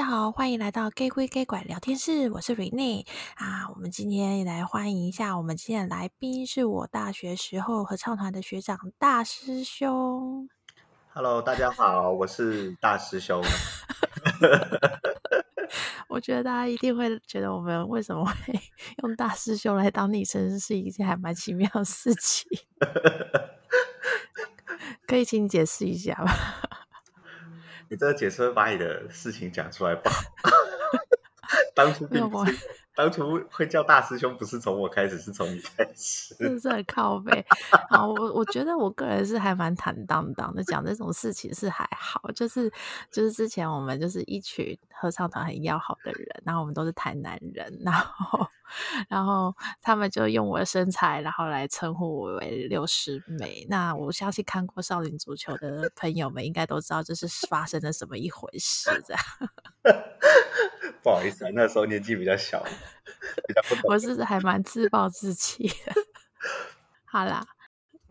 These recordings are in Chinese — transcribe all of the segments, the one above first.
大家好，欢迎来到 Gay 鬼 Gay 拐聊天室，我是 Renee 啊。我们今天来欢迎一下，我们今天的来宾是我大学时候合唱团的学长大师兄。Hello，大家好，我是大师兄。我觉得大家一定会觉得我们为什么会 用大师兄来当昵称，是一件还蛮奇妙的事情。可以请你解释一下吗？你这个解释会把你的事情讲出来吧？当初并不是，当初会叫大师兄，不是从我开始，是从你开始。是不是很靠背？好，我我觉得我个人是还蛮坦荡荡的，讲这种事情是还好。就是就是之前我们就是一群合唱团很要好的人，然后我们都是台南人，然后。然后他们就用我的身材，然后来称呼我为六师妹。那我相信看过《少林足球》的朋友们应该都知道这是发生了什么一回事。这样，不好意思啊，那时候年纪比较小。我是还蛮自暴自弃的。好啦。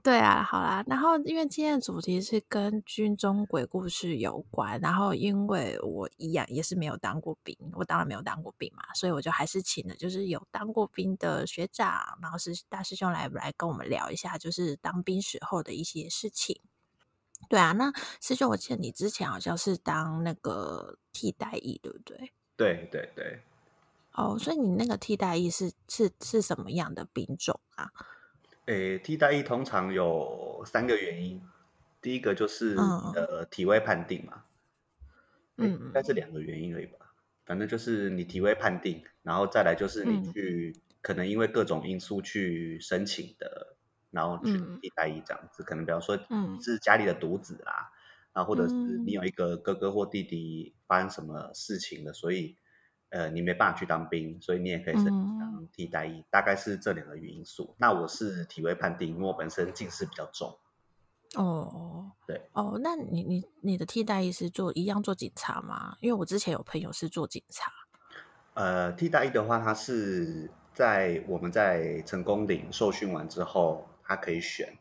对啊，好啦，然后因为今天的主题是跟军中鬼故事有关，然后因为我一样也是没有当过兵，我当然没有当过兵嘛，所以我就还是请了就是有当过兵的学长，然后是大师兄来来跟我们聊一下，就是当兵时候的一些事情。对啊，那师兄，我记得你之前好像是当那个替代役，对不对？对对对。哦，所以你那个替代役是是是什么样的兵种啊？诶，替代役通常有三个原因，第一个就是你的体位判定嘛，嗯，应。该是两个原因而已吧，反正就是你体位判定，然后再来就是你去、嗯、可能因为各种因素去申请的，然后去替代役这样子，嗯、可能比方说是家里的独子啦，然后或者是你有一个哥哥或弟弟发生什么事情了，所以。呃，你没办法去当兵，所以你也可以申请当替代役，嗯，大概是这两个因素。那我是体位判定，因为我本身近视比较重。哦，对，哦，那你你你的替代役是做一样做警察吗？因为我之前有朋友是做警察。呃，替代役的话，他是在我们在成功岭受训完之后，他可以选。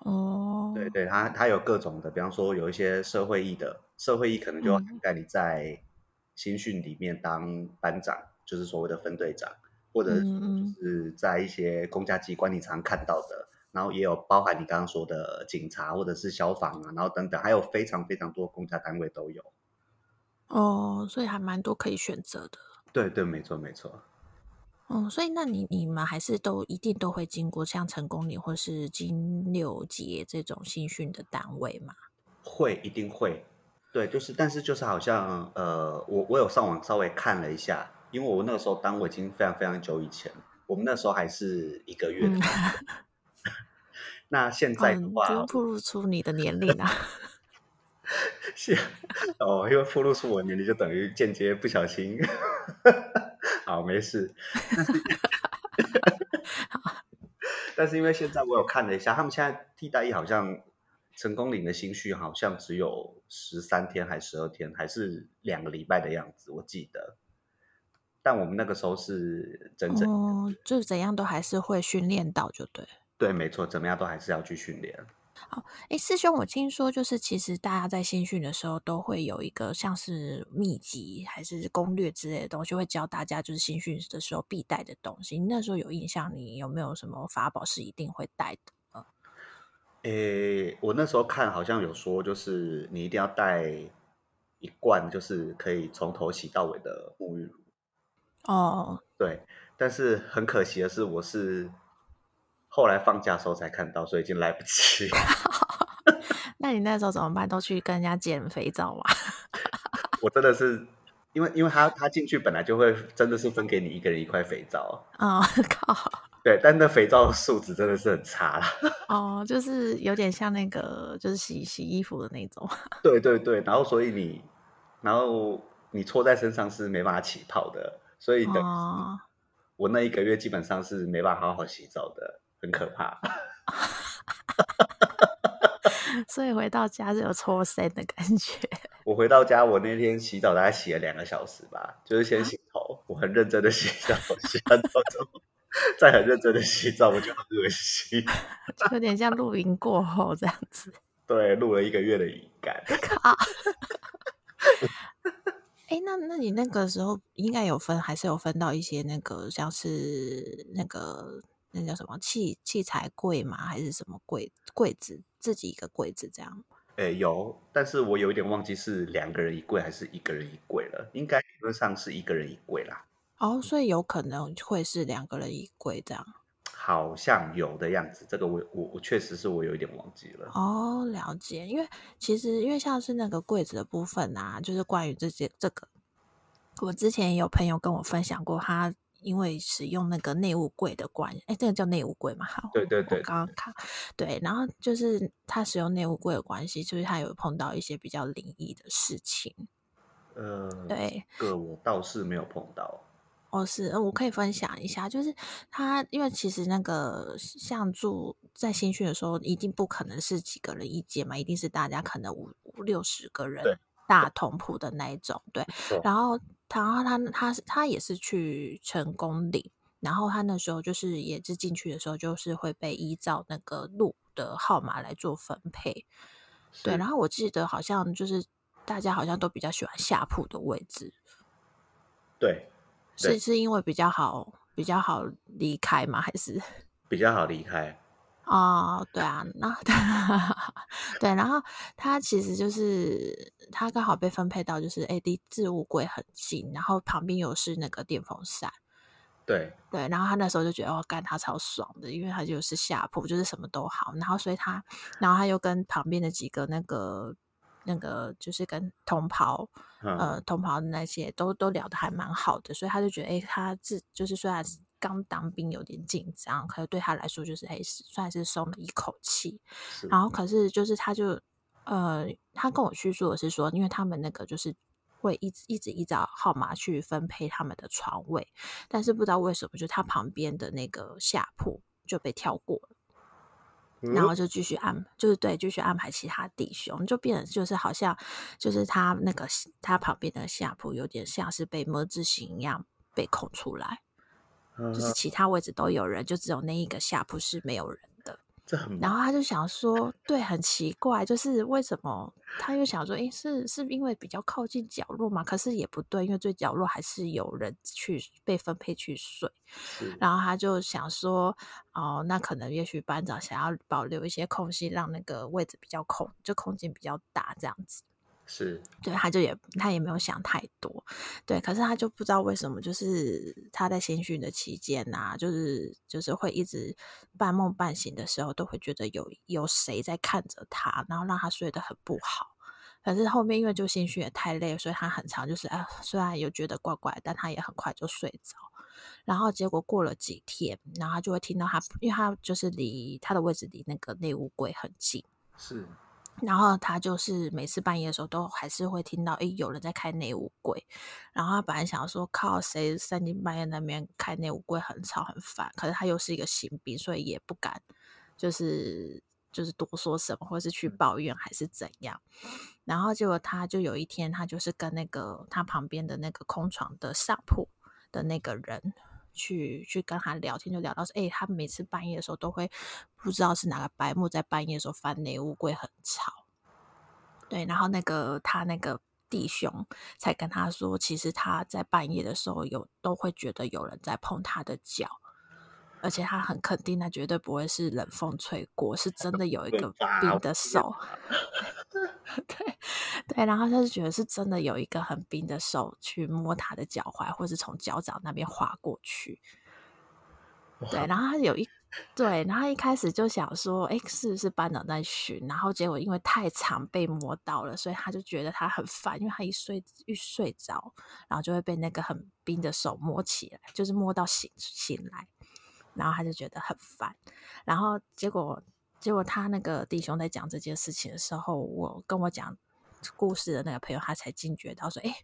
哦，对对，他他有各种的，比方说有一些社会役的，社会役可能就要涵盖你在。新训里面当班长，就是所谓的分队长，或者就是在一些公家机关你常看到的，然后也有包含你刚刚说的警察或者是消防啊，然后等等，还有非常非常多公家单位都有。哦，所以还蛮多可以选择的。对对，没错没错。哦，所以那你你们还是都一定都会经过像成功岭或是金六结这种新训的单位吗？会，一定会。对，就是，但是就是好像，呃，我我有上网稍微看了一下，因为我那个时候当我已经非常非常久以前，我们那时候还是一个月的。嗯、那现在的话，嗯、不露出你的年龄啊。是哦，因为暴露出我年龄，就等于间接不小心。好，没事。但是，但是因为现在我有看了一下，他们现在替代役好像。成功领的新训好像只有十三天还是十二天，还是两个礼拜的样子，我记得。但我们那个时候是整整哦，就怎样都还是会训练到，就对。对，没错，怎么样都还是要去训练。好，哎，师兄，我听说就是其实大家在新训的时候都会有一个像是秘籍还是攻略之类的东西，会教大家就是新训的时候必带的东西。你那时候有印象，你有没有什么法宝是一定会带的？诶，我那时候看好像有说，就是你一定要带一罐，就是可以从头洗到尾的沐浴乳。哦，对，但是很可惜的是，我是后来放假的时候才看到，所以已经来不及。那你那时候怎么办？都去跟人家捡肥皂吗？我真的是，因为因为他他进去本来就会真的是分给你一个人一块肥皂。哦，靠。对，但那肥皂的素质真的是很差啦。哦，就是有点像那个，就是洗洗衣服的那种。对对对，然后所以你，然后你搓在身上是没办法起泡的，所以等于我那一个月基本上是没办法好好洗澡的，很可怕。所以回到家就有搓身的感觉。我回到家，我那天洗澡大概洗了两个小时吧，就是先洗头，我很认真的洗澡，洗完澡之后。再很认真的洗澡，我就很恶心，有点像露营过后这样子。对，录了一个月的影感。哎，那那你那个时候应该有分，还是有分到一些那个像是那个那叫什么器器材柜吗？还是什么柜柜子自己一个柜子这样？哎，有，但是我有一点忘记是两个人一柜还是一个人一柜了。应该理论上是一个人一柜啦。哦，所以有可能会是两个人一柜这样。好像有的样子，这个我我我确实是我有一点忘记了。哦，了解，因为其实因为像是那个柜子的部分啊，就是关于这些这个，我之前也有朋友跟我分享过，他因为使用那个内务柜的关系，哎，这个叫内务柜嘛？好，对对对，刚刚看，对，然后就是他使用内务柜的关系，就是他有碰到一些比较灵异的事情。呃，对，这个我倒是没有碰到。哦，是，我可以分享一下，就是他，因为其实那个像住在新训的时候，一定不可能是几个人一间嘛，一定是大家可能五五六十个人大同铺的那一种，对。对然后，然后他他他他也是去成功岭，然后他那时候就是也是进去的时候，就是会被依照那个路的号码来做分配，对。然后我记得好像就是大家好像都比较喜欢下铺的位置，对。是是因为比较好比较好离开吗？还是 比较好离开？哦，对啊，那 对，然后他其实就是他刚好被分配到就是 A D 置物柜很近，然后旁边又是那个电风扇，对对，然后他那时候就觉得哦，干他超爽的，因为他就是下铺，就是什么都好，然后所以他，然后他又跟旁边的几个那个。那个就是跟同袍，嗯、呃，同袍的那些都都聊得还蛮好的，所以他就觉得，哎、欸，他自就是虽然刚当兵有点紧张，可是对他来说就是，还是，算是松了一口气。然后可是就是他就，呃，他跟我叙述的是说，因为他们那个就是会一直一直依照号码去分配他们的床位，但是不知道为什么，就他旁边的那个下铺就被跳过了。然后就继续安，就是对，继续安排其他弟兄，就变成就是好像就是他那个他旁边的下铺有点像是被么字形一样被空出来，就是其他位置都有人，就只有那一个下铺是没有人的。然后他就想说，对，很奇怪，就是为什么？他又想说，诶，是是因为比较靠近角落嘛？可是也不对，因为最角落还是有人去被分配去睡。然后他就想说，哦，那可能也许班长想要保留一些空隙，让那个位置比较空，就空间比较大这样子。是，对，他就也他也没有想太多，对，可是他就不知道为什么，就是他在新训的期间呐、啊，就是就是会一直半梦半醒的时候，都会觉得有有谁在看着他，然后让他睡得很不好。可是后面因为就新训也太累，所以他很长就是啊，虽然有觉得怪怪，但他也很快就睡着。然后结果过了几天，然后他就会听到他，因为他就是离他的位置离那个内务柜很近，是。然后他就是每次半夜的时候都还是会听到，诶，有人在开内务柜。然后他本来想说，靠，谁三更半夜那边开内务柜很吵很烦。可是他又是一个新兵，所以也不敢，就是就是多说什么，或是去抱怨还是怎样。然后结果他就有一天，他就是跟那个他旁边的那个空床的上铺的那个人。去去跟他聊天，就聊到说，哎、欸，他每次半夜的时候都会不知道是哪个白目在半夜的时候翻内务柜，很吵。对，然后那个他那个弟兄才跟他说，其实他在半夜的时候有都会觉得有人在碰他的脚，而且他很肯定，他绝对不会是冷风吹过，是真的有一个冰的手。对对，然后他就觉得是真的有一个很冰的手去摸他的脚踝，或是从脚掌那边划过去。对，然后他有一对，然后一开始就想说，哎，是不是班长在巡？然后结果因为太长被摸到了，所以他就觉得他很烦，因为他一睡一睡着，然后就会被那个很冰的手摸起来，就是摸到醒醒来，然后他就觉得很烦，然后结果。结果他那个弟兄在讲这件事情的时候，我跟我讲故事的那个朋友，他才惊觉到说：“哎，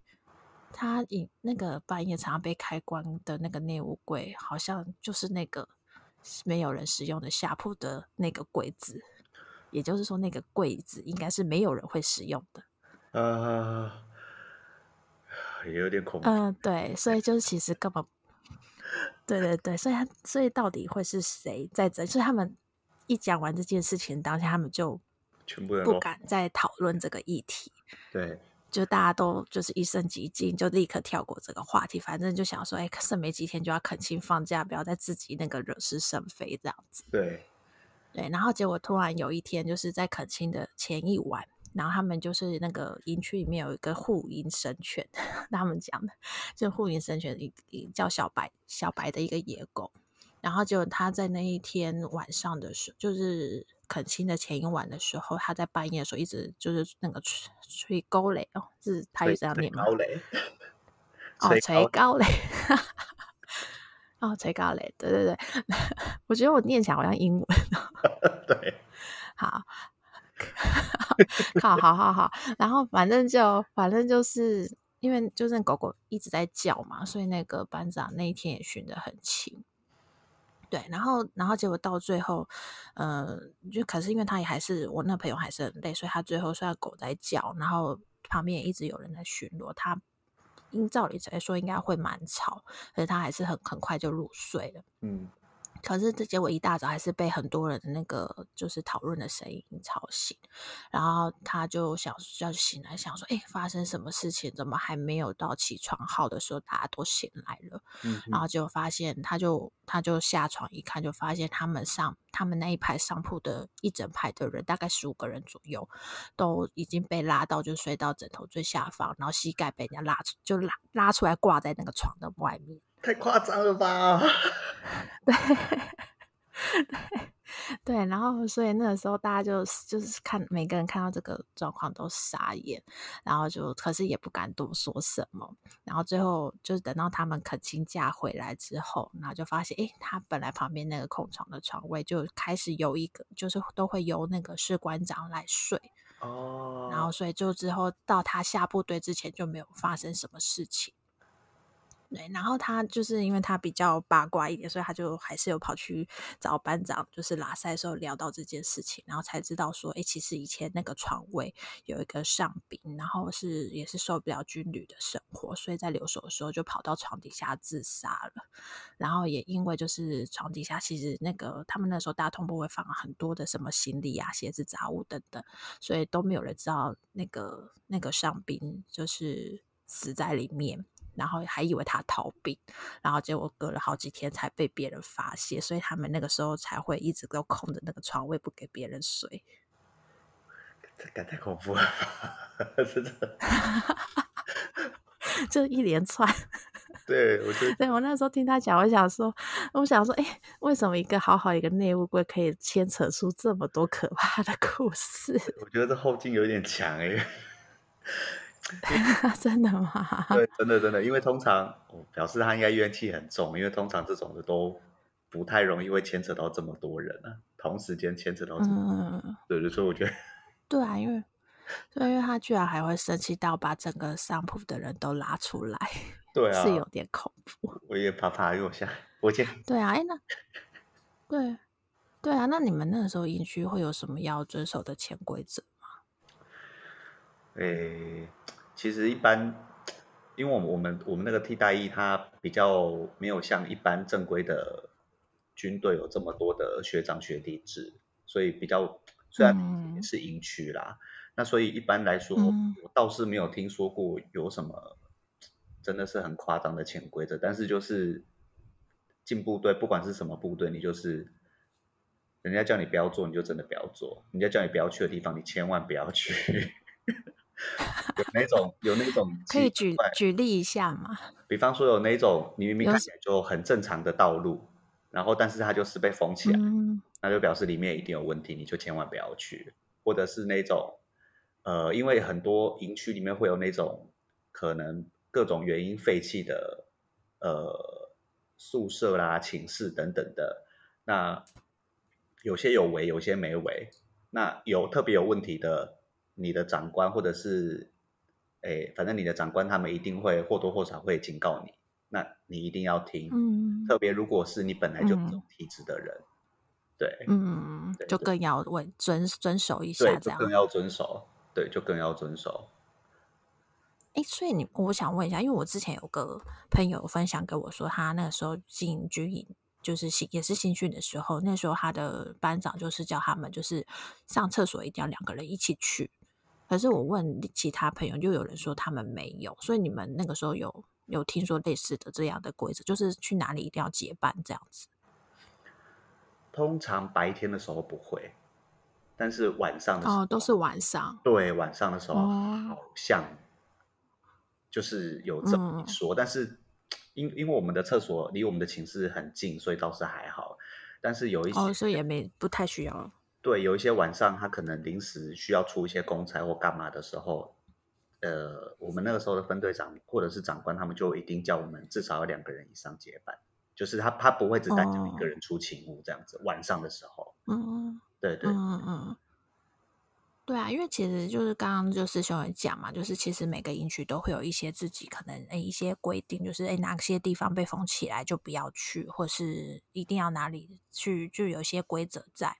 他隐那个半夜常常被开关的那个内务柜，好像就是那个没有人使用的下铺的那个柜子。也就是说，那个柜子应该是没有人会使用的。”呃，也有点恐怖。嗯、呃，对，所以就是其实根本，对对对，所以他所以到底会是谁在这？所以他们。一讲完这件事情，当下他们就全部不敢再讨论这个议题。对就大家都就是一声寂静，就立刻跳过这个话题，反正就想说，哎，剩没几天就要恳亲放假，不要再自己那个惹是生非这样子。对，对，然后结果突然有一天，就是在恳亲的前一晚，然后他们就是那个营区里面有一个护营神犬，他们讲的，就护营神犬一叫小白，小白的一个野狗，然后就他在那一天晚上的时候，就是。恳亲的前一晚的时候，他在半夜的时候一直就是那个吹吹高雷哦，是他也这样念吗？高雷哦，吹高雷，哦，吹高雷，对对对，我觉得我念起来好像英文。对，好，好好好好，然后反正就反正就是因为就是狗狗一直在叫嘛，所以那个班长那一天也训得很勤。对，然后，然后结果到最后，呃，就可是因为他也还是我那朋友还是很累，所以他最后虽然狗在叫，然后旁边也一直有人在巡逻，他应照理来说应该会蛮吵，可是他还是很很快就入睡了。嗯。可是这结果一大早还是被很多人的那个就是讨论的声音吵醒，然后他就想要醒来，想说：“哎，发生什么事情？怎么还没有到起床号的时候，大家都醒来了？”嗯，然后就发现，他就他就下床一看，就发现他们上他们那一排上铺的一整排的人，大概十五个人左右，都已经被拉到就睡到枕头最下方，然后膝盖被人家拉出，就拉拉出来挂在那个床的外面。太夸张了吧？对 对对，然后所以那个时候大家就就是看每个人看到这个状况都傻眼，然后就可是也不敢多说什么，然后最后就是等到他们恳亲假回来之后，然后就发现，诶，他本来旁边那个空床的床位就开始有一个，就是都会由那个士官长来睡哦，然后所以就之后到他下部队之前就没有发生什么事情。对，然后他就是因为他比较八卦一点，所以他就还是有跑去找班长，就是拉塞的时候聊到这件事情，然后才知道说，哎，其实以前那个床位有一个上宾，然后是也是受不了军旅的生活，所以在留守的时候就跑到床底下自杀了。然后也因为就是床底下其实那个他们那时候大通铺会放很多的什么行李啊、鞋子、杂物等等，所以都没有人知道那个那个上宾就是死在里面。然后还以为他逃兵，然后结果隔了好几天才被别人发现，所以他们那个时候才会一直都空着那个床位不给别人睡。这太恐怖了吧，真的。就一连串。对，我觉得。对，我那时候听他讲，我想说，我想说，哎，为什么一个好好一个内务官可以牵扯出这么多可怕的故事？我觉得这后劲有点强哎。真的吗？对，真的真的，因为通常我表示他应该怨气很重，因为通常这种的都不太容易会牵扯到这么多人啊，同时间牵扯到这么多人，嗯，对，所以我觉得，对啊，因为对，因为他居然还会生气到把整个上铺的人都拉出来，对啊，是有点恐怖。我也怕怕，因为我现在我见，对啊，哎那，对，对啊，那你们那个时候营区会有什么要遵守的潜规则吗？诶。其实一般，因为我们我们我们那个替代役，它比较没有像一般正规的军队有这么多的学长学弟制，所以比较虽然也是营区啦，嗯、那所以一般来说，嗯、我倒是没有听说过有什么真的是很夸张的潜规则，但是就是进部队，不管是什么部队，你就是人家叫你不要做，你就真的不要做；人家叫你不要去的地方，你千万不要去。有那种有那种可以举举例一下吗？比方说有那种你明明看起来就很正常的道路，然后但是它就是被封起来，嗯，那就表示里面一定有问题，你就千万不要去。或者是那种呃，因为很多营区里面会有那种可能各种原因废弃的呃宿舍啦、寝室等等的，那有些有围，有些没围，那有特别有问题的。你的长官或者是，哎，反正你的长官他们一定会或多或少会警告你，那你一定要听。嗯，特别如果是你本来就这种体质的人，嗯、对，嗯，就更要为遵遵守一下这样，对，更要遵守，对，就更要遵守。哎，所以你，我想问一下，因为我之前有个朋友分享给我说，他那个时候进军营。就是新也是新训的时候，那时候他的班长就是叫他们就是上厕所一定要两个人一起去，可是我问其他朋友，就有人说他们没有。所以你们那个时候有有听说类似的这样的规则，就是去哪里一定要结伴这样子？通常白天的时候不会，但是晚上的时候哦，都是晚上。对，晚上的时候好像就是有这么一说，嗯、但是因因为我们的厕所离我们的寝室很近，所以倒是还好。但是有一些哦，所以也没不太需要。对，有一些晚上他可能临时需要出一些公差或干嘛的时候，呃，我们那个时候的分队长或者是长官，他们就一定叫我们至少要两个人以上结伴。就是他，他不会只单叫一个人出勤务这样子。Oh. 晚上的时候，嗯嗯，对对，嗯嗯，对啊，因为其实就是刚刚就师兄也讲嘛，就是其实每个营区都会有一些自己可能诶一些规定，就是诶哪些地方被封起来就不要去，或是一定要哪里去，就有一些规则在。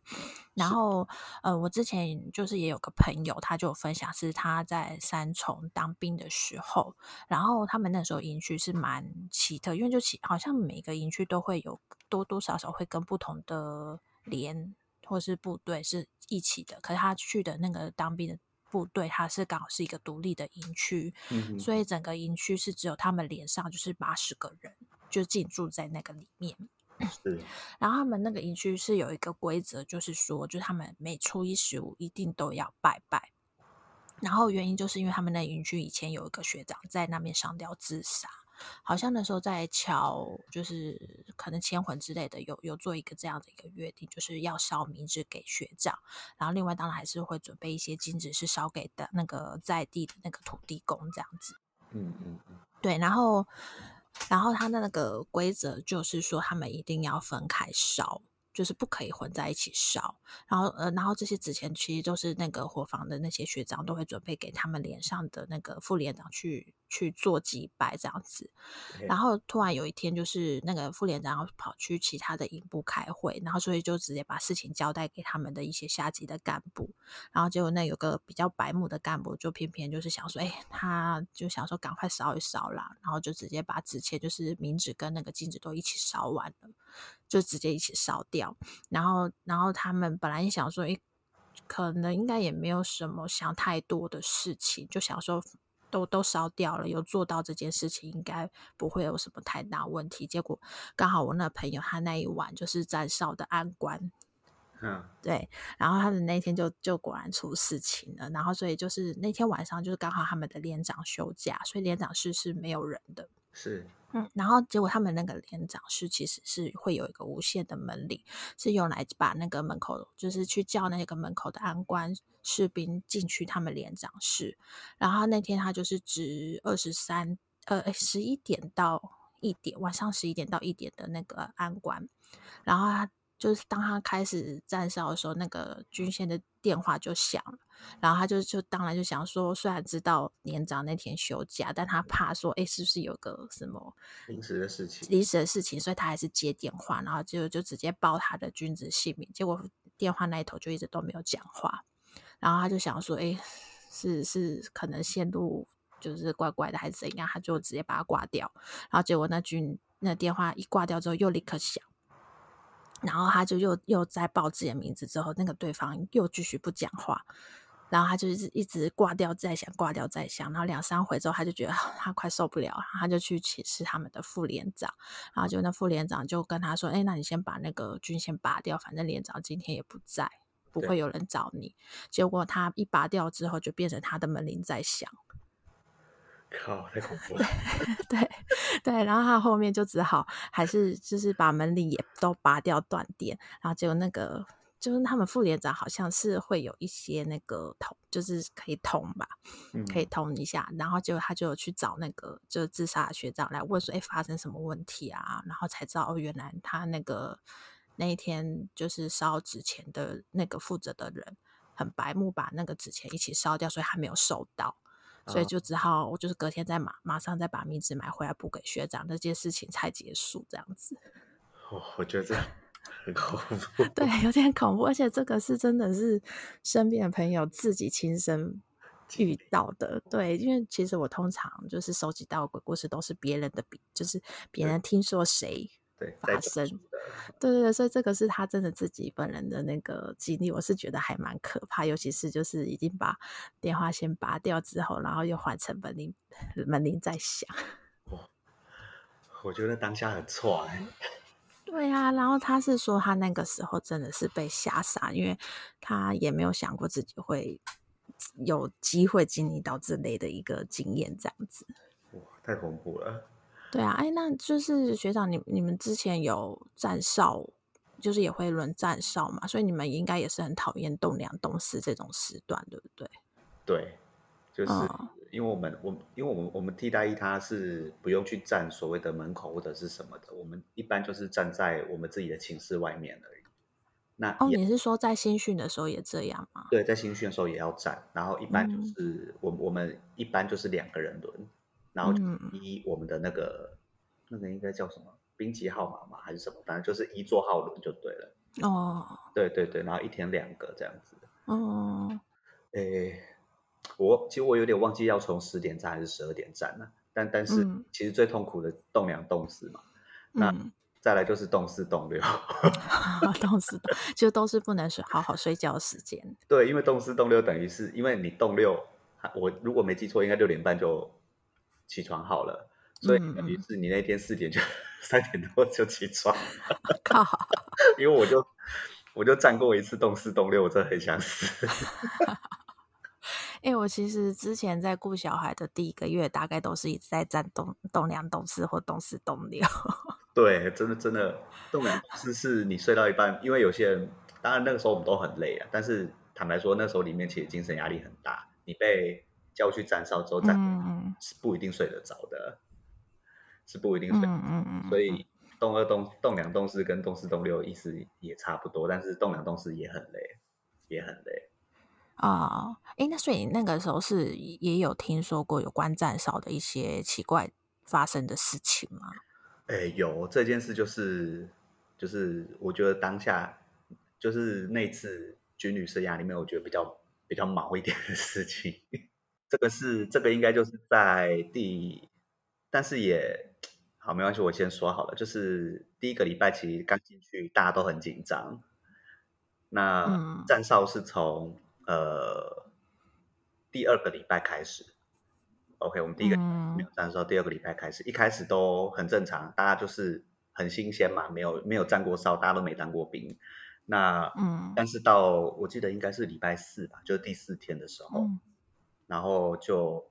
然后，呃，我之前就是也有个朋友，他就有分享是他在三重当兵的时候，然后他们那时候营区是蛮奇特，因为就其好像每个营区都会有多多少少会跟不同的连或是部队是一起的，可是他去的那个当兵的部队，他是刚好是一个独立的营区，嗯、所以整个营区是只有他们连上就是八十个人就进驻在那个里面。是，然后他们那个营区是有一个规则，就是说，就是他们每初一十五一定都要拜拜。然后原因就是因为他们那营区以前有一个学长在那边上吊自杀，好像那时候在桥，就是可能签魂之类的，有有做一个这样的一个约定，就是要烧冥纸给学长。然后另外当然还是会准备一些金纸，是烧给的那个在地的那个土地公这样子。嗯嗯嗯，对，然后。然后他的那个规则就是说，他们一定要分开烧。就是不可以混在一起烧，然后呃，然后这些纸钱其实都是那个伙房的那些学长都会准备给他们连上的那个副连长去去做祭拜这样子。然后突然有一天，就是那个副连长要跑去其他的营部开会，然后所以就直接把事情交代给他们的一些下级的干部。然后结果那有个比较白目的干部，就偏偏就是想说，哎，他就想说赶快烧一烧啦，然后就直接把纸钱，就是冥纸跟那个金纸都一起烧完了。就直接一起烧掉，然后，然后他们本来想说，诶，可能应该也没有什么想太多的事情，就想说都都烧掉了，有做到这件事情，应该不会有什么太大问题。结果刚好我那朋友他那一晚就是在烧的安官，嗯，对，然后他的那天就就果然出事情了，然后所以就是那天晚上就是刚好他们的连长休假，所以连长室是没有人的，是。嗯，然后结果他们那个连长室其实是会有一个无线的门铃，是用来把那个门口，就是去叫那个门口的安官士兵进去他们连长室。然后那天他就是值二十三呃十一点到一点，晚上十一点到一点的那个安官，然后他。就是当他开始站哨的时候，那个军线的电话就响了，然后他就就当然就想说，虽然知道连长那天休假，但他怕说，哎，是不是有个什么临时的事情？临时的事情，所以他还是接电话，然后就就直接报他的军职姓名。结果电话那一头就一直都没有讲话，然后他就想说，哎，是是可能线路就是怪怪的，还是怎样？他就直接把它挂掉。然后结果那军那电话一挂掉之后，又立刻响。然后他就又又在报自己的名字之后，那个对方又继续不讲话，然后他就一直一直挂掉再想，挂掉再想，然后两三回之后，他就觉得 他快受不了，他就去请示他们的副连长，然后就那副连长就跟他说：“哎，那你先把那个军线拔掉，反正连长今天也不在，不会有人找你。”结果他一拔掉之后，就变成他的门铃在响。靠，太恐怖了！对对对，然后他后面就只好还是就是把门铃也都拔掉断电，然后结果那个就是他们副连长好像是会有一些那个通，就是可以通吧，可以通一下，嗯、然后结果他就去找那个就自杀的学长来问说，哎，发生什么问题啊？然后才知道哦，原来他那个那一天就是烧纸钱的那个负责的人很白目，把那个纸钱一起烧掉，所以他没有收到。所以就只好，我就是隔天再马马上再把冥纸买回来补给学长，这件事情才结束这样子。哦，我觉得这很恐怖。对，有点恐怖，而且这个是真的是身边的朋友自己亲身遇到的。对，因为其实我通常就是收集到的鬼故事都是别人的，就是别人听说谁对发生。对对对，所以这个是他真的自己本人的那个经历，我是觉得还蛮可怕，尤其是就是已经把电话线拔掉之后，然后又换成门铃，门铃在响。我我觉得当下很错。对啊，然后他是说他那个时候真的是被吓傻，因为他也没有想过自己会有机会经历到这类的一个经验，这样子。哇，太恐怖了。对啊，哎，那就是学长，你你们之前有站哨，就是也会轮站哨嘛，所以你们应该也是很讨厌栋梁栋四这种时段，对不对？对，就是。嗯因为我们我因为我们我们替代役他是不用去站所谓的门口或者是什么的，我们一般就是站在我们自己的寝室外面而已。那哦，你是说在新训的时候也这样吗？对，在新训的时候也要站，然后一般就是我、嗯、我们一般就是两个人轮，然后依我们的那个、嗯、那个应该叫什么兵籍号码嘛还是什么，反正就是一座号轮就对了。哦，对对对，然后一天两个这样子。哦，诶。我其实我有点忘记要从十点站还是十二点站了，但但是其实最痛苦的栋梁栋四嘛，嗯、那再来就是栋四栋六，栋四就都是不能睡好好睡觉的时间。对，因为栋四栋六等于是因为你栋六，我如果没记错，应该六点半就起床好了，所以等于是你那天四点就三点多就起床。靠，因为我就我就站过一次栋四栋六，我真的很想死。哎、欸，我其实之前在顾小孩的第一个月，大概都是一直在站栋栋梁栋四或动四栋六。对，真的真的，栋梁栋四是你睡到一半，因为有些人，当然那个时候我们都很累啊，但是坦白说，那时候里面其实精神压力很大。你被叫去站哨之后站，是不一定睡得着的，是不一定睡得着。嗯嗯嗯。所以动二动动两动四跟动四动六意思也差不多，但是动两动四也很累，也很累。啊，哎、uh，那所以那个时候是也有听说过有关站哨的一些奇怪发生的事情吗？哎，有这件事就是就是我觉得当下就是那次军旅生涯里面，我觉得比较比较毛一点的事情。这个是这个应该就是在第，但是也好没关系，我先说好了，就是第一个礼拜其实刚进去，大家都很紧张。那站哨是从。呃，第二个礼拜开始，OK，我们第一个没有站哨，第二个礼拜开始，一开始都很正常，大家就是很新鲜嘛，没有没有站过哨，大家都没当过兵。那嗯，但是到我记得应该是礼拜四吧，就是第四天的时候，嗯、然后就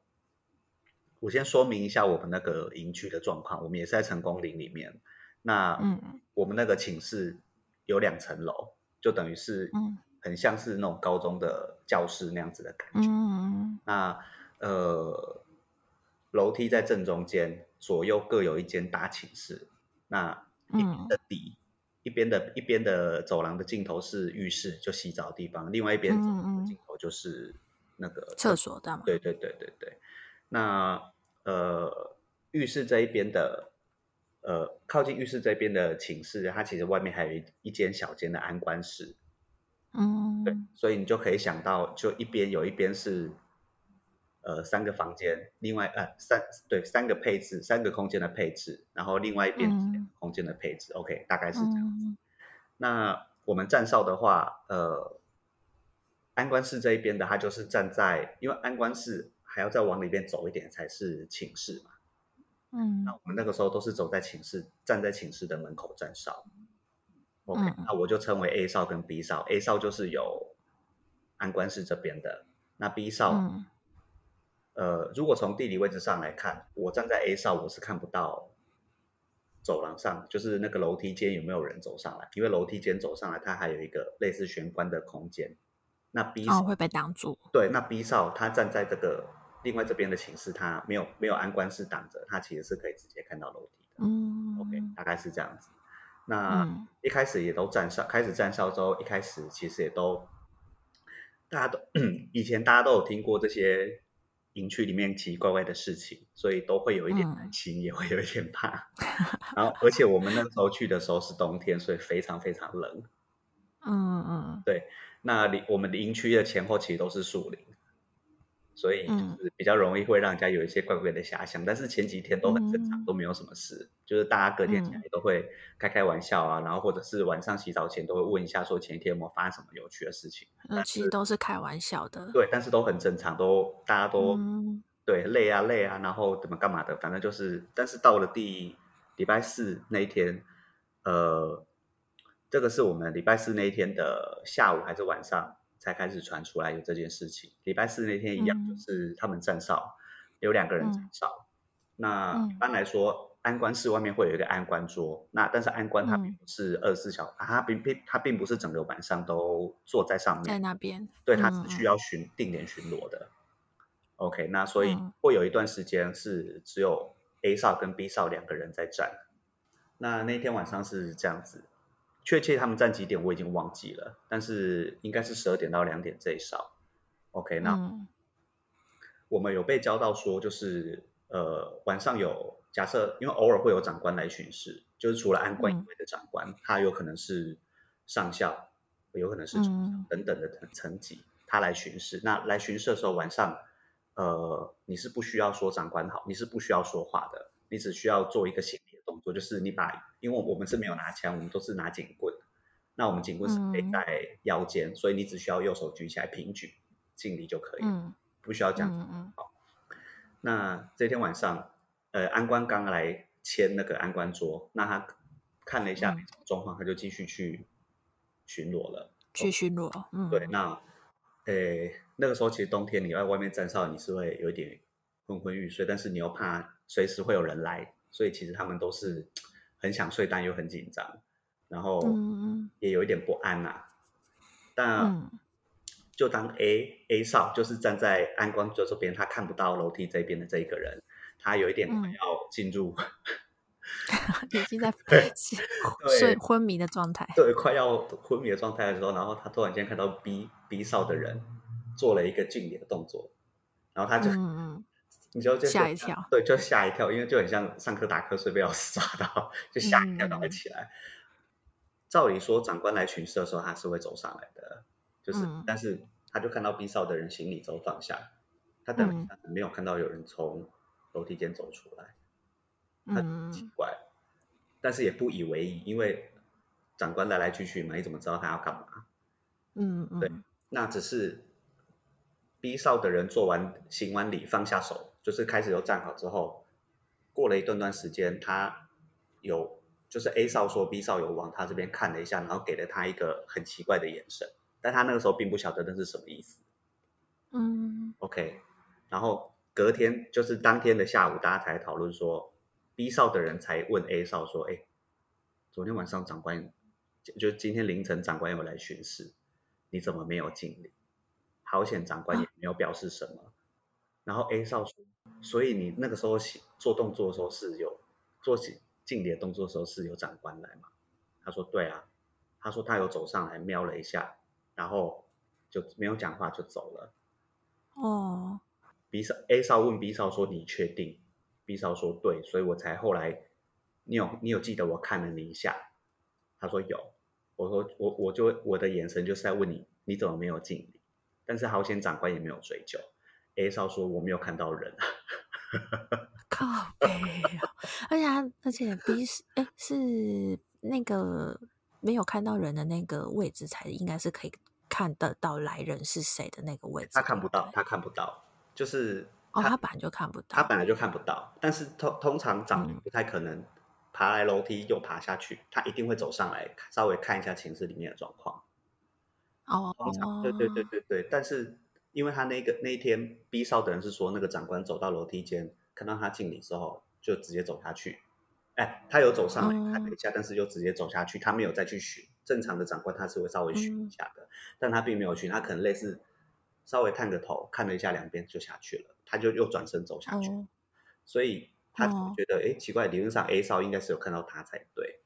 我先说明一下我们那个营区的状况，我们也是在成功林里面。那嗯，我们那个寝室有两层楼，就等于是嗯。很像是那种高中的教室那样子的感觉。嗯，那呃，楼梯在正中间，左右各有一间大寝室。那一边的底，嗯、一边的一边的走廊的尽头是浴室，就洗澡的地方；另外一边的尽头就是那个厕所的嘛。对对对对对。那呃，浴室这一边的，呃，靠近浴室这边的寝室，它其实外面还有一一间小间的安官室。嗯，对，所以你就可以想到，就一边有一边是，呃，三个房间，另外呃三对三个配置，三个空间的配置，然后另外一边空间的配置，嗯，OK，大概是这样子。嗯，那我们站哨的话，呃，安官室这一边的，他就是站在，因为安官室还要再往里边走一点才是寝室嘛。嗯，那我们那个时候都是走在寝室，站在寝室的门口站哨。OK，嗯，那我就称为 A 哨跟 B 哨。A 哨就是有安官室这边的，那 B 哨，嗯，呃，如果从地理位置上来看，我站在 A 哨，我是看不到走廊上，就是那个楼梯间有没有人走上来，因为楼梯间走上来，它还有一个类似玄关的空间。那 B 哨，哦，会被挡住。对，那 B 哨他站在这个另外这边的寝室，他没有没有安官室挡着，他其实是可以直接看到楼梯的。嗯，OK，大概是这样子。那一开始也都站哨，嗯、开始站哨之后，一开始其实也都，大家都 以前大家都有听过这些营区里面奇奇怪怪的事情，所以都会有一点担心，嗯、也会有一点怕。然后，而且我们那时候去的时候是冬天，所以非常非常冷。嗯嗯，对。那里我们的营区的前后其实都是树林。所以就是比较容易会让人家有一些怪怪的遐想。但是前几天都很正常，都没有什么事，就是大家隔天起来都会开开玩笑啊，然后或者是晚上洗澡前都会问一下，说前一天有没有发生什么有趣的事情。那其实都是开玩笑的。对，但是都很正常，都大家都对累啊累啊，然后怎么干嘛的，反正就是。但是到了第礼拜四那一天，呃。这个是我们礼拜四那一天的下午还是晚上才开始传出来有这件事情。礼拜四那天一样，就是他们站哨，嗯、有两个人站哨。嗯、那一般来说，安官室外面会有一个安官桌。那但是安官他并不是二十四小时，嗯、他并并他并不是整个晚上都坐在上面，在那边。对，他是需要巡、嗯、定点巡逻的。OK，那所以会有一段时间是只有 A 哨跟 B 哨两个人在站。那那天晚上是这样子。确切他们站几点我已经忘记了，但是应该是十二点到两点这一哨。OK，那、嗯、我们有被教到说，就是呃晚上有假设，因为偶尔会有长官来巡视，就是除了安官以外的长官，嗯、他有可能是上校，有可能是等等的层层级，他来巡视。那来巡视的时候，晚上呃你是不需要说长官好，你是不需要说话的，你只需要做一个行作就是你把，因为我们是没有拿枪，我们都是拿警棍。那我们警棍是背在腰间，嗯、所以你只需要右手举起来平举敬礼就可以，嗯、不需要这样。嗯嗯、好，那这天晚上，呃，安官刚来签那个安官桌，那他看了一下状况，嗯、他就继续去巡逻了。去巡逻，嗯，对。那，呃，那个时候其实冬天你在外面站哨，你是会有一点昏昏欲睡，但是你又怕随时会有人来。所以其实他们都是很想睡，但又很紧张，然后也有一点不安呐、啊。但就当 A A 哨就是站在安光桌这边，他看不到楼梯这边的这一个人，他有一点快要进入，已经在睡昏迷的状态，对，快要昏迷的状态的时候，然后他突然间看到 B B 哨的人做了一个敬礼的动作，然后他就。嗯你就吓一跳，对，就吓一跳，因为就很像上课打瞌睡被老师抓到，就吓一跳，赶快起来。嗯、照理说，长官来巡视的时候，他是会走上来的，就是，嗯、但是他就看到 B 哨的人行礼之后放下，他等了一下没有看到有人从楼梯间走出来，嗯、很奇怪，但是也不以为意，因为长官来来去去嘛，你怎么知道他要干嘛？嗯嗯，对，那只是 B 哨的人做完行完礼放下手。就是开始有站好之后，过了一段段时间，他有就是 A 少说 B 少有往他这边看了一下，然后给了他一个很奇怪的眼神，但他那个时候并不晓得那是什么意思。嗯，OK，然后隔天就是当天的下午，大家才讨论说，B 少的人才问 A 少说，哎，昨天晚上长官就今天凌晨长官有来巡视，你怎么没有敬礼？好险长官也没有表示什么。啊然后 A 少说，所以你那个时候做动作的时候是有做起敬礼的动作的时候是有长官来嘛？他说对啊，他说他有走上来瞄了一下，然后就没有讲话就走了。哦。B 少 A 少问 B 少说你确定？B 少说对，所以我才后来你有你有记得我看了你一下？他说有。我说我我就我的眼神就是在问你你怎么没有敬礼？但是好险长官也没有追究。A 少说我没有看到人，啊！而且而且 B 是哎是那个没有看到人的那个位置才应该是可以看得到来人是谁的那个位置。他看不到，他看不到，就是哦，他本来就看不到，他本来就看不到。但是通通常长不太可能爬来楼梯又爬下去，嗯、他一定会走上来稍微看一下寝室里面的状况。哦，通常对对对对对，但是。因为他那个那一天 B 哨的人是说，那个长官走到楼梯间，看到他敬礼之后，就直接走下去。哎，他有走上来看了一下，嗯、但是又直接走下去，他没有再去巡。正常的长官他是会稍微巡一下的，嗯、但他并没有巡，他可能类似稍微探个头，看了一下两边就下去了，他就又转身走下去。嗯、所以他觉得，哎、嗯，奇怪，理论上 A 哨应该是有看到他才对。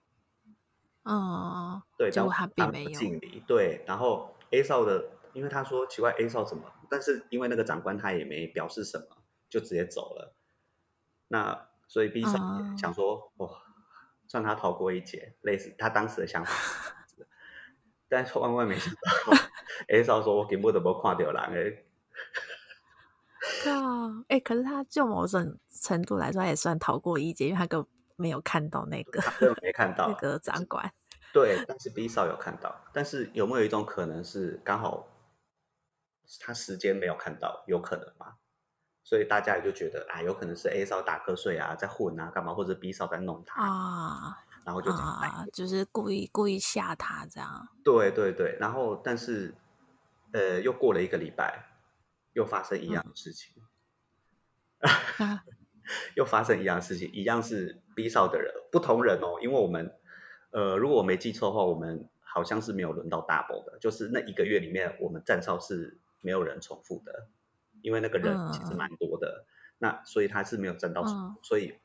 哦、嗯，对，结果他并没有敬礼。对，然后 A 哨的。因为他说奇怪 A 少怎么，但是因为那个长官他也没表示什么，就直接走了。那所以 B 少想说，哇、uh... 哦，算他逃过一劫，类似他当时的想法。但是万万没想到，A 少说我根本都没看到人 诶。靠！哎、欸，可是他就某种程度来说，他也算逃过一劫，因为他根本没有看到那个，没看到那个长官。对，但是 B 少有看到。但是有没有一种可能是刚好他时间没有看到？有可能吗？所以大家也就觉得，啊，有可能是 A 少打瞌睡啊，在混啊，干嘛？或者 B 少在弄他啊，然后就啊，就是故意故意吓他这样。对对对，然后但是呃，又过了一个礼拜，又发生一样的事情，嗯、又发生一样的事情，一样是 B 少的人，不同人哦，因为我们。呃，如果我没记错的话，我们好像是没有轮到 double 的，就是那一个月里面，我们站哨是没有人重复的，因为那个人其实蛮多的，嗯、那所以他是没有站到重复，嗯、所以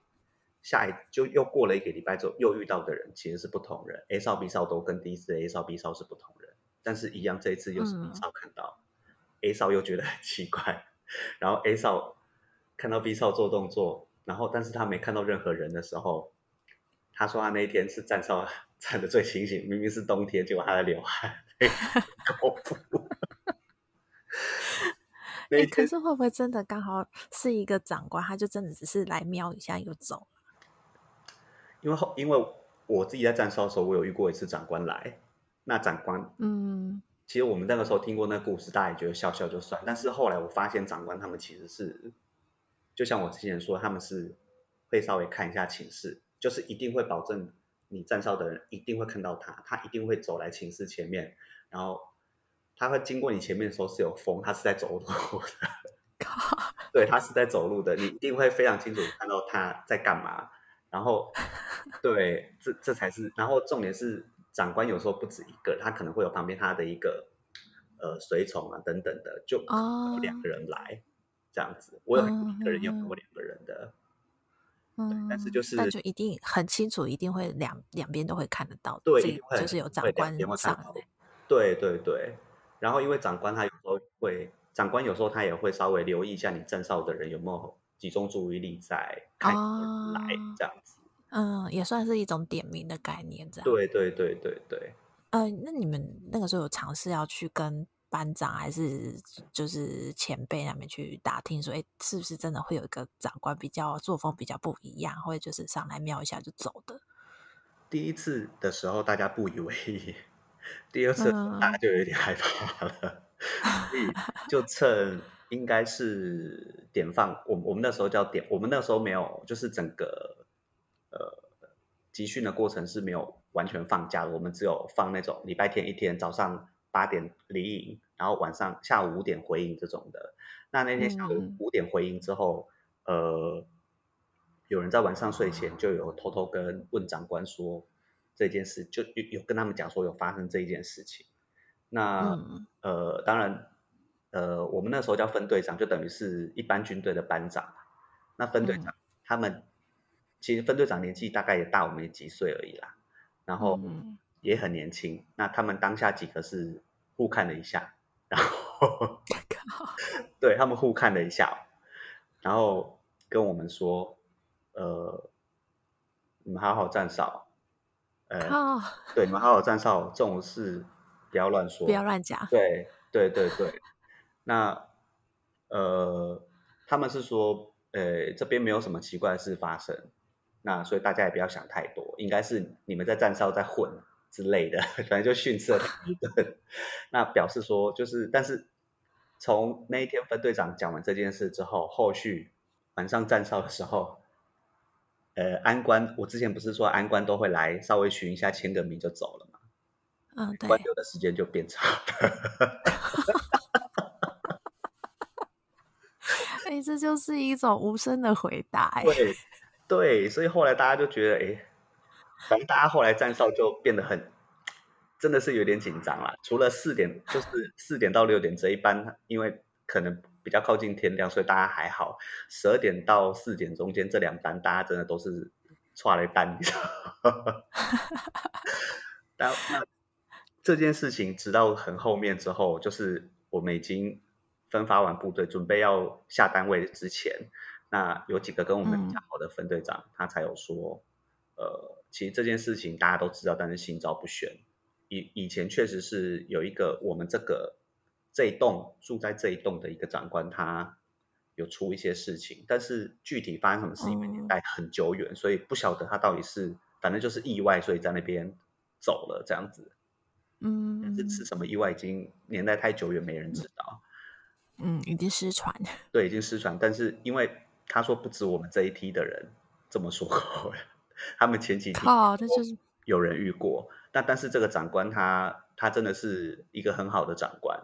下一就又过了一个礼拜之后，又遇到的人其实是不同人，A 少 B 少都跟第一次 A 少 B 少是不同人，但是一样这一次又是 B 少看到、嗯、A 少又觉得很奇怪，然后 A 少看到 B 少做动作，然后但是他没看到任何人的时候。他说他那一天是站哨站的最清醒，明明是冬天，结果他在流汗，好苦。哎，可是会不会真的刚好是一个长官，他就真的只是来瞄一下又走？因为后因为我自己在站哨的时候，我有遇过一次长官来，那长官，嗯，其实我们那个时候听过那个故事，大家也觉得笑笑就算，但是后来我发现长官他们其实是，就像我之前说，他们是会稍微看一下寝室。就是一定会保证你站哨的人一定会看到他，他一定会走来寝室前面，然后他会经过你前面的时候是有风，他是在走路的，对，他是在走路的，你一定会非常清楚看到他在干嘛。然后，对，这这才是，然后重点是长官有时候不止一个，他可能会有旁边他的一个呃随从啊等等的，就有两个人来这样子。我有一个人，有过两个人的。嗯，但是就是，那就一定很清楚，一定会两两边都会看得到，对，就是有长官上来，对对对。然后因为长官他有时候会，长官有时候他也会稍微留意一下你站哨的人有没有集中注意力在看来这样子，哦，嗯，也算是一种点名的概念，这样。对对对对对。呃，那你们那个时候有尝试要去跟班长还是就是前辈那边去打听说，哎，是不是真的会有一个长官比较作风比较不一样，或者就是上来瞄一下就走的？第一次的时候大家不以为意，第二次大家就有点害怕了，嗯、所以就趁应该是点放，我我们那时候叫点，我们那时候没有，就是整个呃集训的过程是没有完全放假的，我们只有放那种礼拜天一天早上。八点离营，然后晚上下午五点回营这种的。那那天下午五点回营之后，嗯、呃，有人在晚上睡前就有偷偷跟问长官说这件事，就有有跟他们讲说有发生这一件事情。那、嗯、呃，当然，呃，我们那时候叫分队长，就等于是一般军队的班长。那分队长、嗯、他们其实分队长年纪大概也大我们几岁而已啦。然后。嗯也很年轻，那他们当下几个是互看了一下，然后 对他们互看了一下，然后跟我们说，呃，你们好好站哨，呃，对，你们好好站哨，这种事不要乱说，不要乱讲，对对对对，那呃，他们是说，呃，这边没有什么奇怪的事发生，那所以大家也不要想太多，应该是你们在站哨在混。之类的，反正就训斥了一顿。那表示说，就是，但是从那一天分队长讲完这件事之后，后续晚上站哨的时候，呃，安官，我之前不是说安官都会来稍微巡一下，签个名就走了嘛？嗯，对。官留的时间就变长了。哎，这就是一种无声的回答。哎，对，对，所以后来大家就觉得，哎。反正大家后来站哨就变得很，真的是有点紧张了。除了四点，就是四点到六点这一班，因为可能比较靠近天亮，所以大家还好。十二点到四点中间这两班，大家真的都是剉咧等，你知道但 那这件事情直到很后面之后，就是我们已经分发完部队，准备要下单位之前，那有几个跟我们比较好的分队长，嗯、他才有说，呃。其实这件事情大家都知道，但是心照不宣。以以前确实是有一个我们这个这一栋住在这一栋的一个长官，他有出一些事情，但是具体发生什么事，因为年代很久远，所以不晓得他到底是，反正就是意外，所以在那边走了这样子。嗯，这是什么意外？已经年代太久远，没人知道。嗯，已经失传。对，已经失传。但是因为他说不止我们这一批的人这么说过，他们前几天哦，这就是有人遇过。但但是这个长官他他真的是一个很好的长官，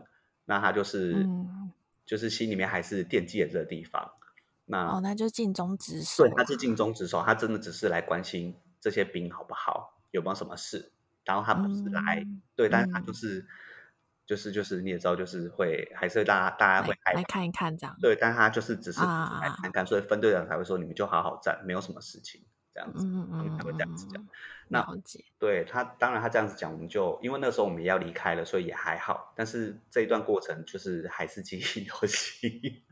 那他就是、嗯、就是心里面还是惦记着这个地方。那哦，那就尽忠职守。对，他是尽忠职守，他真的只是来关心这些兵好不好，有没有什么事。然后他不是来，嗯、对，但是他就是、嗯、就是就是你也知道，就是会还是大家大家会来，来看一看这样。对，但他就是只是来看看，啊、所以分队长才会说你们就好好站，没有什么事情这样子，嗯嗯，他会这样子讲。那对他，当然他这样子讲，我们就因为那时候我们也要离开了，所以也还好。但是这一段过程就是还是记忆犹新。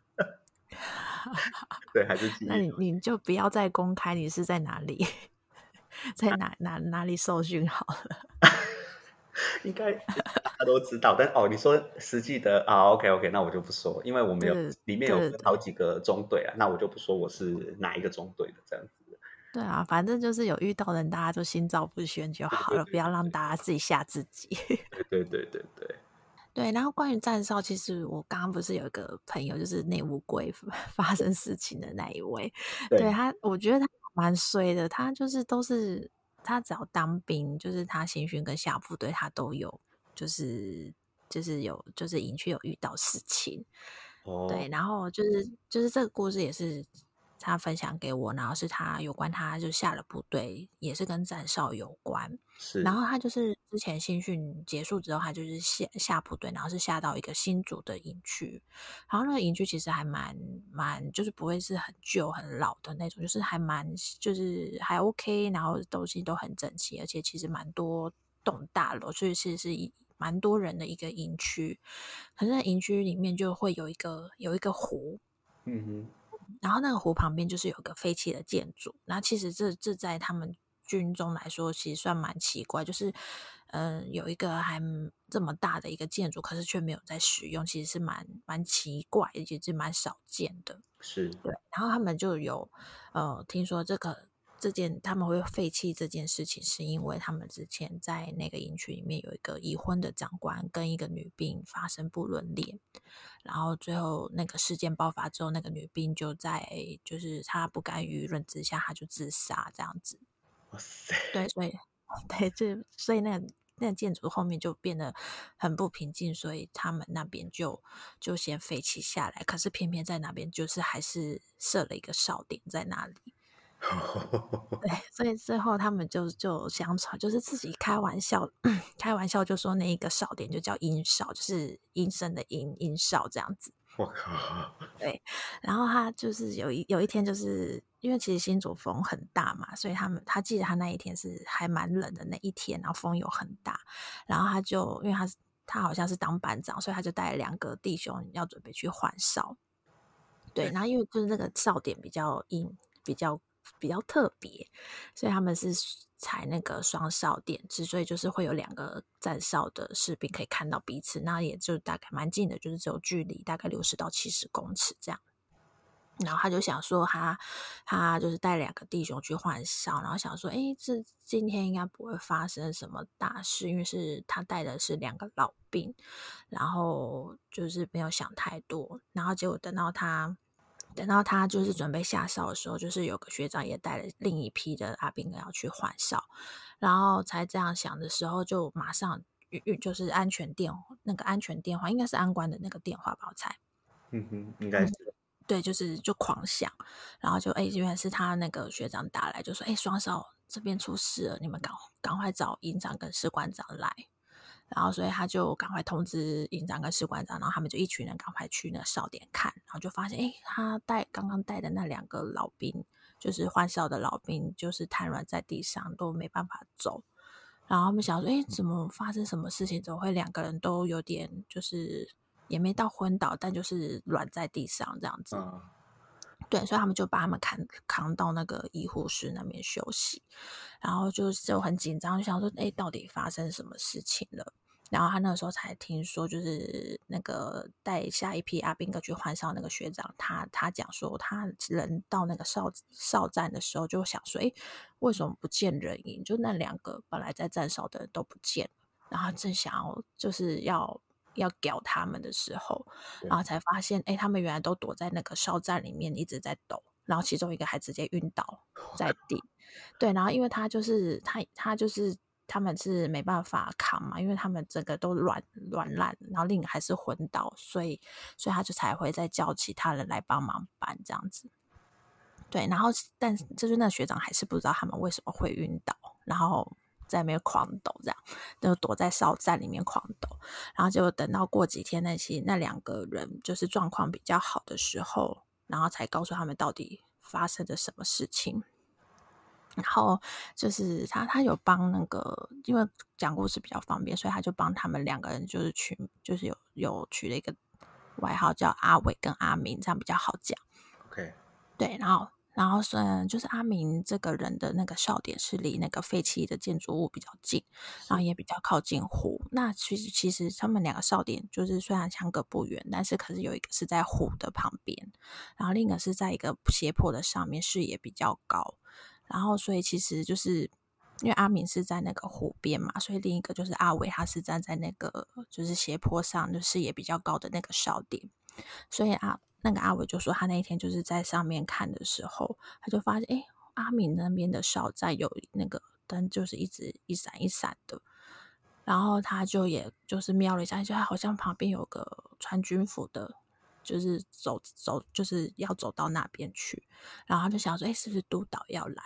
对，还是记忆。那你你就不要再公开你是在哪里。在哪、啊、哪哪里受训好了？应该大家都知道，但哦，你说实际的啊，OK OK，那我就不说，因为我们有里面有好几个中队啊，那我就不说我是哪一个中队的这样子。对啊，反正就是有遇到人，大家就心照不宣就好了，不要让大家自己吓自己。对对对对对。对，然后关于站哨，其实我刚刚不是有一个朋友，就是内务柜 发生事情的那一位，对，对他，我觉得他。蛮衰的，他就是都是他只要当兵，就是他新训跟下部队他都有，就是就是有就是营区有遇到事情，哦，对，然后就是就是这个故事也是。他分享给我，然后是他有关，他就下了部队，也是跟站哨有关。是，然后他就是之前新训结束之后，他就是下下部队，然后是下到一个新组的营区。然后那个营区其实还蛮蛮，就是不会是很旧很老的那种，就是还蛮就是还 OK，然后东西都很整齐，而且其实蛮多栋大楼，所以其实是一蛮多人的一个营区。可是营区里面就会有一个有一个湖，嗯哼。然后那个湖旁边就是有个废弃的建筑，那其实这这在他们军中来说，其实算蛮奇怪，就是嗯、呃，有一个还这么大的一个建筑，可是却没有在使用，其实是蛮蛮奇怪，而且是蛮少见的。是对，然后他们就有呃，听说这个这件他们会废弃这件事情，是因为他们之前在那个营区里面有一个已婚的长官跟一个女兵发生不伦恋。然后最后那个事件爆发之后，那个女兵就在就是她不甘于论之下，她就自杀这样子。哇塞！对，所以对，这所以那个那个建筑后面就变得很不平静，所以他们那边就就先废弃下来。可是偏偏在那边就是还是设了一个哨点在那里。对，所以最后他们就就相传，就是自己开玩笑，开玩笑就说那一个哨点就叫阴哨，就是阴森的阴阴哨这样子。我靠！对，然后他就是有一有一天，就是因为其实新竹风很大嘛，所以他们他记得他那一天是还蛮冷的那一天，然后风又很大，然后他就因为他他好像是当班长，所以他就带两个弟兄要准备去换哨。对，然后因为就是那个哨点比较阴，比较。比较特别，所以他们是采那个双哨点制，所以就是会有两个站哨的士兵可以看到彼此，那也就大概蛮近的，就是只有距离大概六十到七十公尺这样。然后他就想说他，他他就是带两个弟兄去换哨，然后想说，哎，这今天应该不会发生什么大事，因为是他带的是两个老兵，然后就是没有想太多，然后结果等到他。等到他就是准备下哨的时候，就是有个学长也带了另一批的阿兵哥要去换哨，然后才这样想的时候，就马上就是安全电那个安全电话，应该是安官的那个电话吧，我猜。嗯哼，应该是。对，就是就狂想，然后就哎，原来是他那个学长打来，就说哎，双少这边出事了，你们赶赶快找营长跟士官长来。然后，所以他就赶快通知营长跟士官长，然后他们就一群人赶快去那个哨点看，然后就发现，哎，他带刚刚带的那两个老兵，就是换哨的老兵，就是瘫软在地上，都没办法走。然后他们想说，哎，怎么发生什么事情？怎么会两个人都有点，就是也没到昏倒，但就是软在地上这样子。嗯对，所以他们就把他们扛扛到那个医护室那边休息，然后就就很紧张，就想说，哎，到底发生什么事情了？然后他那个时候才听说，就是那个带下一批阿兵哥去换哨那个学长，他他讲说，他人到那个哨哨站的时候，就想说，哎，为什么不见人影？就那两个本来在站哨的人都不见了。然后正想要就是要要屌他们的时候，然后才发现，哎，他们原来都躲在那个哨站里面一直在抖，然后其中一个还直接晕倒在地。对，然后因为他就是他他就是。他们是没办法扛嘛，因为他们整个都软软烂，然后另一个还是昏倒，所以所以他就才会再叫其他人来帮忙搬这样子。对，然后但就是那学长还是不知道他们为什么会晕倒，然后在那边狂抖，这样就躲在哨站里面狂抖，然后就等到过几天那些那两个人就是状况比较好的时候，然后才告诉他们到底发生了什么事情。然后就是他，他有帮那个，因为讲故事比较方便，所以他就帮他们两个人就是取，就是有有取了一个外号叫阿伟跟阿明，这样比较好讲。OK，对，然后然后是就是阿明这个人的那个笑点是离那个废弃的建筑物比较近，然后也比较靠近湖。那其实其实他们两个笑点就是虽然相隔不远，但是可是有一个是在湖的旁边，然后另一个是在一个斜坡的上面，视野比较高。然后，所以其实就是因为阿明是在那个湖边嘛，所以另一个就是阿伟，他是站在那个就是斜坡上，就视野比较高的那个哨点。所以阿那个阿伟就说，他那一天就是在上面看的时候，他就发现，哎，阿明那边的哨站有那个灯，就是一直一闪一闪的。然后他就也就是瞄了一下，就好像旁边有个穿军服的。就是走走，就是要走到那边去，然后他就想说，哎，是不是督导要来？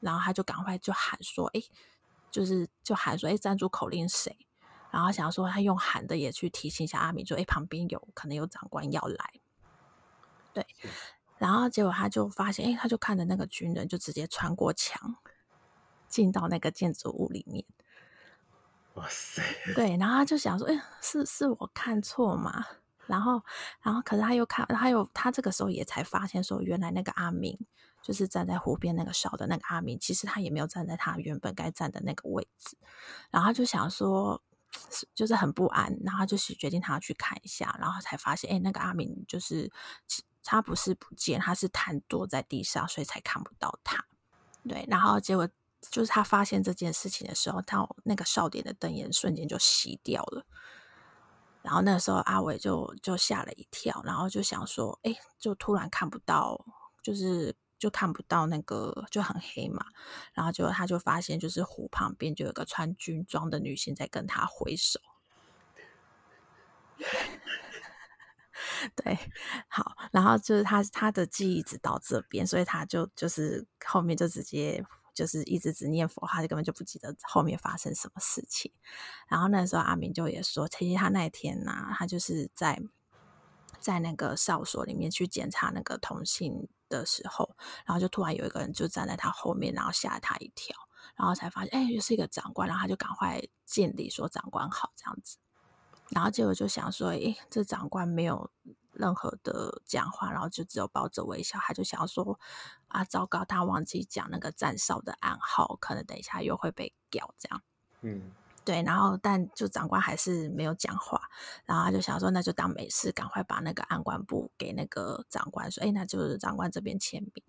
然后他就赶快就喊说，哎，就是就喊说，哎，站住口令谁？然后想说他用喊的也去提醒一下阿明，说，哎，旁边有可能有长官要来。对，然后结果他就发现，哎，他就看着那个军人就直接穿过墙，进到那个建筑物里面。哇塞！对，然后他就想说，哎，是是我看错吗？然后，然后，可是他又看，他又他这个时候也才发现说，原来那个阿明就是站在湖边那个哨的那个阿明，其实他也没有站在他原本该站的那个位置。然后他就想说，就是很不安，然后就是决定他要去看一下，然后才发现，哎，那个阿明就是他不是不见，他是瘫坐在地上，所以才看不到他。对，然后结果就是他发现这件事情的时候，他那个哨点的灯眼瞬间就熄掉了。然后那时候阿伟就就吓了一跳，然后就想说，哎，就突然看不到，就是就看不到那个就很黑嘛。然后就他就发现，就是湖旁边就有个穿军装的女性在跟他挥手。对，好，然后就是他他的记忆只到这边，所以他就就是后面就直接。就是一直只念佛，他就根本就不记得后面发生什么事情。然后那时候阿明就也说，其实他那天呢、他就是在在那个哨所里面去检查那个通信的时候，然后就突然有一个人就站在他后面，然后吓他一跳，然后才发现，哎，又是一个长官，然后他就赶快见礼说长官好这样子。然后结果就想说，哎，这长官没有。任何的讲话，然后就只有抱着微笑。他就想说：“啊，糟糕，他忘记讲那个站哨的暗号，可能等一下又会被屌这样。”嗯，对。然后，但就长官还是没有讲话。然后他就想说：“那就当没事，赶快把那个安官部给那个长官说，哎，那就是长官这边签名。”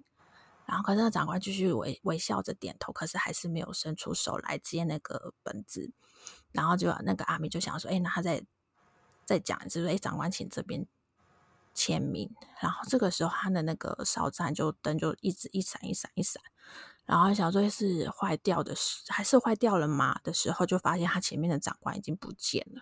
然后，可是那长官继续微微笑着点头，可是还是没有伸出手来接那个本子。然后就那个阿米就想说：“哎，那他再再讲一次，说，哎，长官请这边。”签名，然后这个时候他的那个哨站就灯就一直一闪一闪一闪，然后想说是坏掉的时，还是坏掉了吗？的时候就发现他前面的长官已经不见了。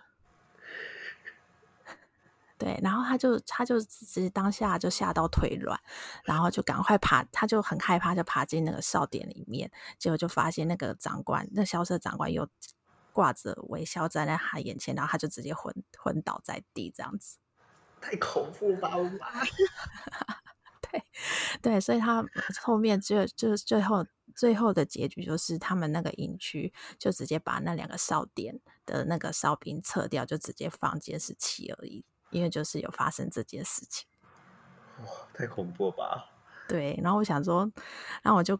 对，然后他就他就只是当下就吓到腿软，然后就赶快爬，他就很害怕，就爬进那个哨点里面，结果就发现那个长官，那校舍长官又挂着微笑站在他眼前，然后他就直接昏昏倒在地这样子。太恐怖吧！我妈，对对，所以他后面就就最后最后的结局就是他们那个营区就直接把那两个哨点的那个哨兵撤掉，就直接放监视器而已，因为就是有发生这件事情。哇，太恐怖吧！对，然后我想说，然后我就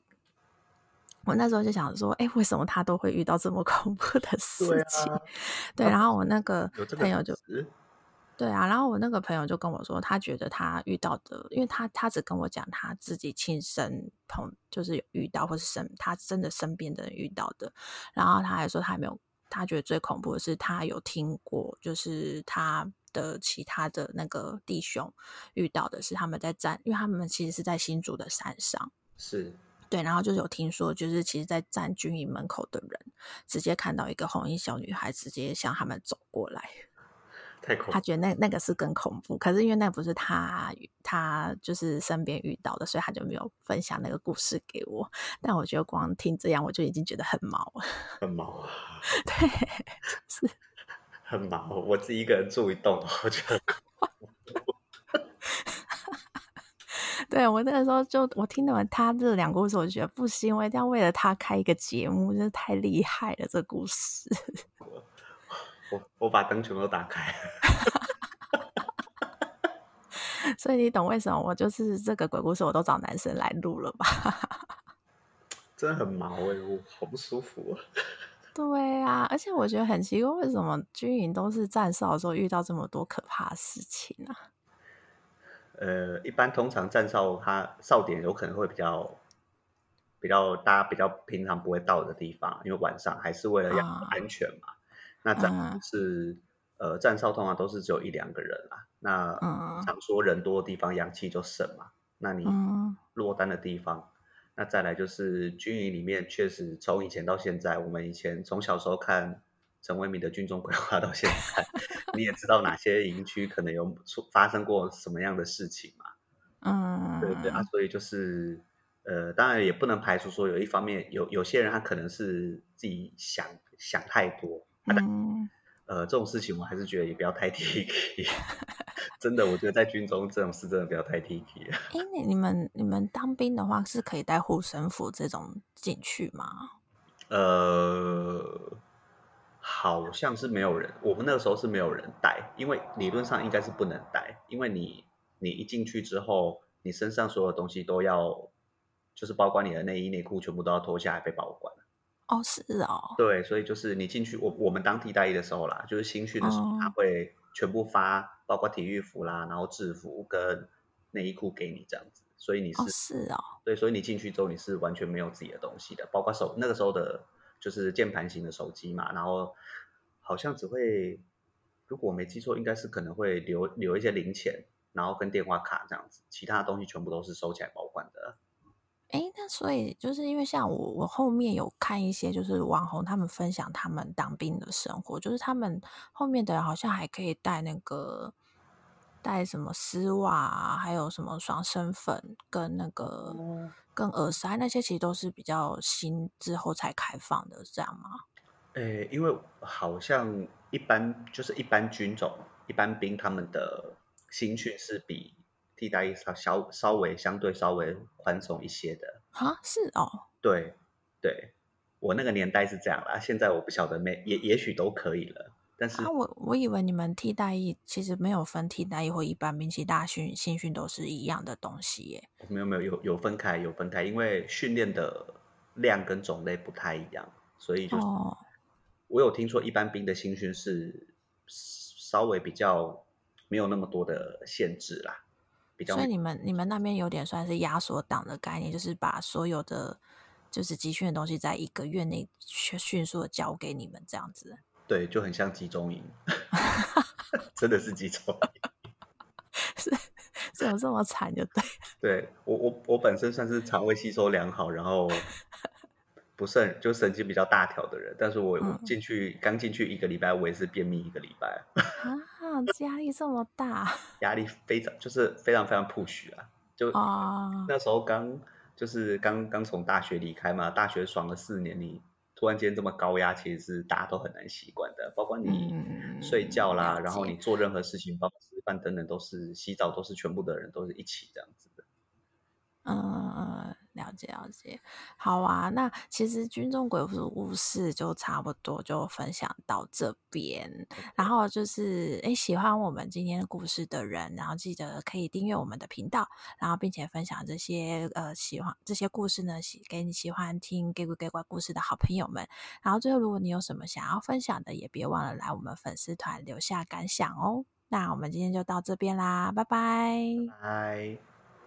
我那时候就想说，哎，为什么他都会遇到这么恐怖的事情？对，啊、对，然后我那个朋友就，对啊，然后我那个朋友就跟我说，他觉得他遇到的，因为他他只跟我讲他自己亲身同，就是有遇到，或是身他真的身边的人遇到的。然后他还说他还没有，他觉得最恐怖的是他有听过，就是他的其他的那个弟兄遇到的是他们在站，因为他们其实是在新竹的山上，是。对，然后就是有听说，就是其实，在站军营门口的人，直接看到一个红衣小女孩，直接向他们走过来。太恐怖！他觉得那那个是更恐怖，可是因为那不是他他就是身边遇到的，所以他就没有分享那个故事给我。但我觉得光听这样，我就已经觉得很毛了。很毛啊！对，是很毛。我自己一个人住一栋，我觉得。对，我那个时候就我听了他这两个故事，我就觉得不行，我一定要为了他开一个节目，真是太厉害了，这故事。我我，把灯全部都打开。所以你懂为什么我就是这个鬼故事我都找男生来录了吧？真的很毛哎，我好不舒服啊。对啊，而且我觉得很奇怪，为什么军营都是站哨的时候遇到这么多可怕的事情呢、啊？呃，一般通常站哨，它哨点有可能会比较比较大家比较平常不会到的地方，因为晚上还是为了要安全嘛。啊、那站是、嗯、呃站哨通常都是只有一两个人啦。那常说人多的地方阳气就盛嘛。那你落单的地方，嗯、那再来就是军营里面，确实从以前到现在，我们以前从小时候看。陈为民的军中规划到现在，你也知道哪些营区可能有出发生过什么样的事情嘛？嗯，对对啊，所以就是呃，当然也不能排除说有一方面有有些人他可能是自己想想太多，嗯，呃，这种事情我还是觉得也不要太提起。真的，我觉得在军中这种事真的不要太提起。哎，你你们你们当兵的话是可以带护身符这种进去吗？呃。好像是没有人，我们那个时候是没有人带，因为理论上应该是不能带，因为你你一进去之后，你身上所有东西都要，就是包括你的内衣内裤全部都要脱下来被保管。哦，是哦。对，所以就是你进去，我我们当替代役的时候啦，就是新训的时候，他会全部发，包括体育服啦，然后制服跟内衣裤给你这样子，所以你是。哦，是哦。对，所以你进去之后你是完全没有自己的东西的，包括手那个时候的。就是键盘型的手机嘛，然后好像只会，如果我没记错，应该是可能会留留一些零钱，然后跟电话卡这样子，其他的东西全部都是收起来保管的。哎，那所以就是因为像我，我后面有看一些就是网红他们分享他们当兵的生活，就是他们后面的人好像还可以带那个带什么丝袜啊，还有什么爽身粉跟那个。嗯跟耳塞那些其实都是比较新之后才开放的，这样吗？诶，因为好像一般就是一般军种、一般兵他们的新训是比替代役稍稍稍微相对稍微宽松一些的啊，是哦，对对，我那个年代是这样啦，现在我不晓得没也也许都可以了。但是，啊、我我以为你们替代役其实没有分替代役或一般兵，其实大训新训都是一样的东西耶。没有没有有有分开有分开，因为训练的量跟种类不太一样，所以就是、哦、我有听说一般兵的新训是稍微比较没有那么多的限制啦，比较。所以你们你们那边有点算是压缩档的概念，就是把所有的就是集训的东西在一个月内迅速的交给你们这样子。对，就很像集中营，真的是集中营，是怎么这么惨？就对，对我我我本身算是肠胃吸收良好，然后 不是很就神经比较大条的人，但是我我进去刚进去一个礼拜，我也是便秘一个礼拜啊，压力这么大，压力非常就是非常非常 push 啊，就那时候刚就是刚刚从大学离开嘛，大学爽了四年，你。突然间这么高压，其实是大家都很难习惯的。包括你睡觉啦，嗯、然后你做任何事情，包括吃饭等等，都是洗澡，都是全部的人都是一起这样子的。嗯，了解了解，好啊。那其实军中鬼故事就差不多就分享到这边。然后就是，哎，喜欢我们今天故事的人，然后记得可以订阅我们的频道，然后并且分享这些呃喜欢这些故事呢，喜给你喜欢听给鬼给怪故事的好朋友们。然后最后，如果你有什么想要分享的，也别忘了来我们粉丝团留下感想哦。那我们今天就到这边啦，拜拜。拜拜。